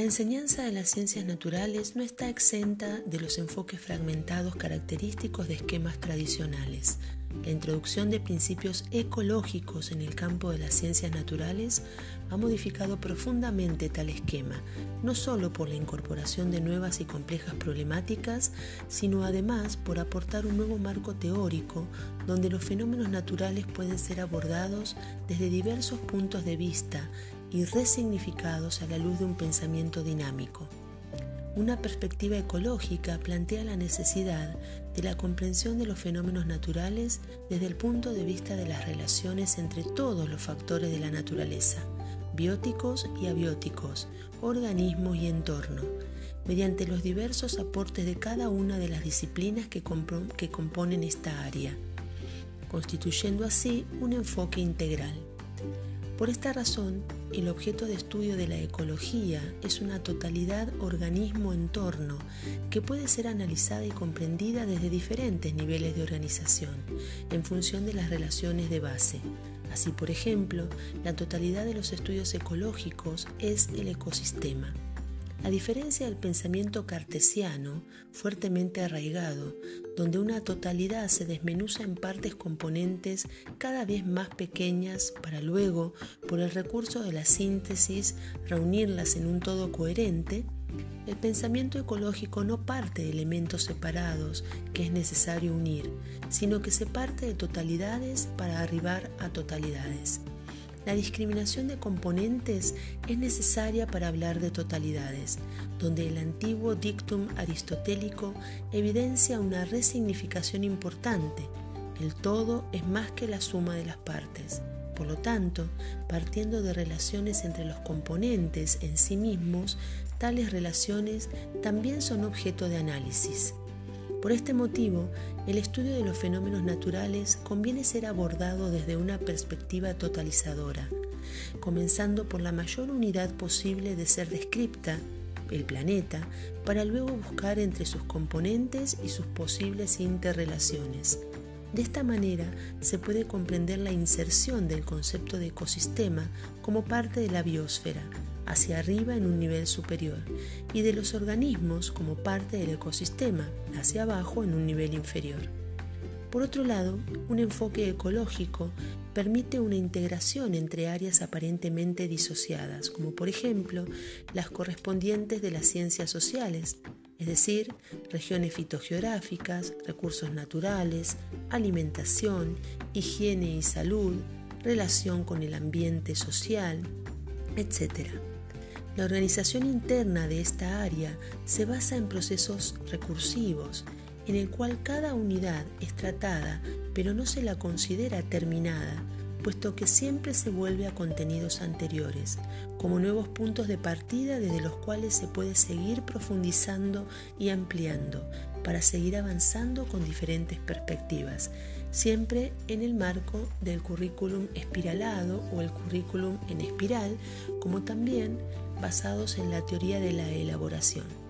La enseñanza de las ciencias naturales no está exenta de los enfoques fragmentados característicos de esquemas tradicionales. La introducción de principios ecológicos en el campo de las ciencias naturales ha modificado profundamente tal esquema, no solo por la incorporación de nuevas y complejas problemáticas, sino además por aportar un nuevo marco teórico donde los fenómenos naturales pueden ser abordados desde diversos puntos de vista y resignificados a la luz de un pensamiento dinámico. Una perspectiva ecológica plantea la necesidad de la comprensión de los fenómenos naturales desde el punto de vista de las relaciones entre todos los factores de la naturaleza, bióticos y abióticos, organismos y entorno, mediante los diversos aportes de cada una de las disciplinas que, que componen esta área, constituyendo así un enfoque integral. Por esta razón, el objeto de estudio de la ecología es una totalidad organismo-entorno que puede ser analizada y comprendida desde diferentes niveles de organización, en función de las relaciones de base. Así, por ejemplo, la totalidad de los estudios ecológicos es el ecosistema. A diferencia del pensamiento cartesiano, fuertemente arraigado, donde una totalidad se desmenuza en partes componentes cada vez más pequeñas para luego, por el recurso de la síntesis, reunirlas en un todo coherente, el pensamiento ecológico no parte de elementos separados que es necesario unir, sino que se parte de totalidades para arribar a totalidades. La discriminación de componentes es necesaria para hablar de totalidades, donde el antiguo dictum aristotélico evidencia una resignificación importante. El todo es más que la suma de las partes. Por lo tanto, partiendo de relaciones entre los componentes en sí mismos, tales relaciones también son objeto de análisis. Por este motivo, el estudio de los fenómenos naturales conviene ser abordado desde una perspectiva totalizadora, comenzando por la mayor unidad posible de ser descripta, el planeta, para luego buscar entre sus componentes y sus posibles interrelaciones. De esta manera se puede comprender la inserción del concepto de ecosistema como parte de la biosfera, hacia arriba en un nivel superior y de los organismos como parte del ecosistema hacia abajo en un nivel inferior. Por otro lado, un enfoque ecológico permite una integración entre áreas aparentemente disociadas, como por ejemplo las correspondientes de las ciencias sociales, es decir, regiones fitogeográficas, recursos naturales, alimentación, higiene y salud, relación con el ambiente social, etc. La organización interna de esta área se basa en procesos recursivos, en el cual cada unidad es tratada pero no se la considera terminada, puesto que siempre se vuelve a contenidos anteriores, como nuevos puntos de partida desde los cuales se puede seguir profundizando y ampliando para seguir avanzando con diferentes perspectivas, siempre en el marco del currículum espiralado o el currículum en espiral, como también basados en la teoría de la elaboración.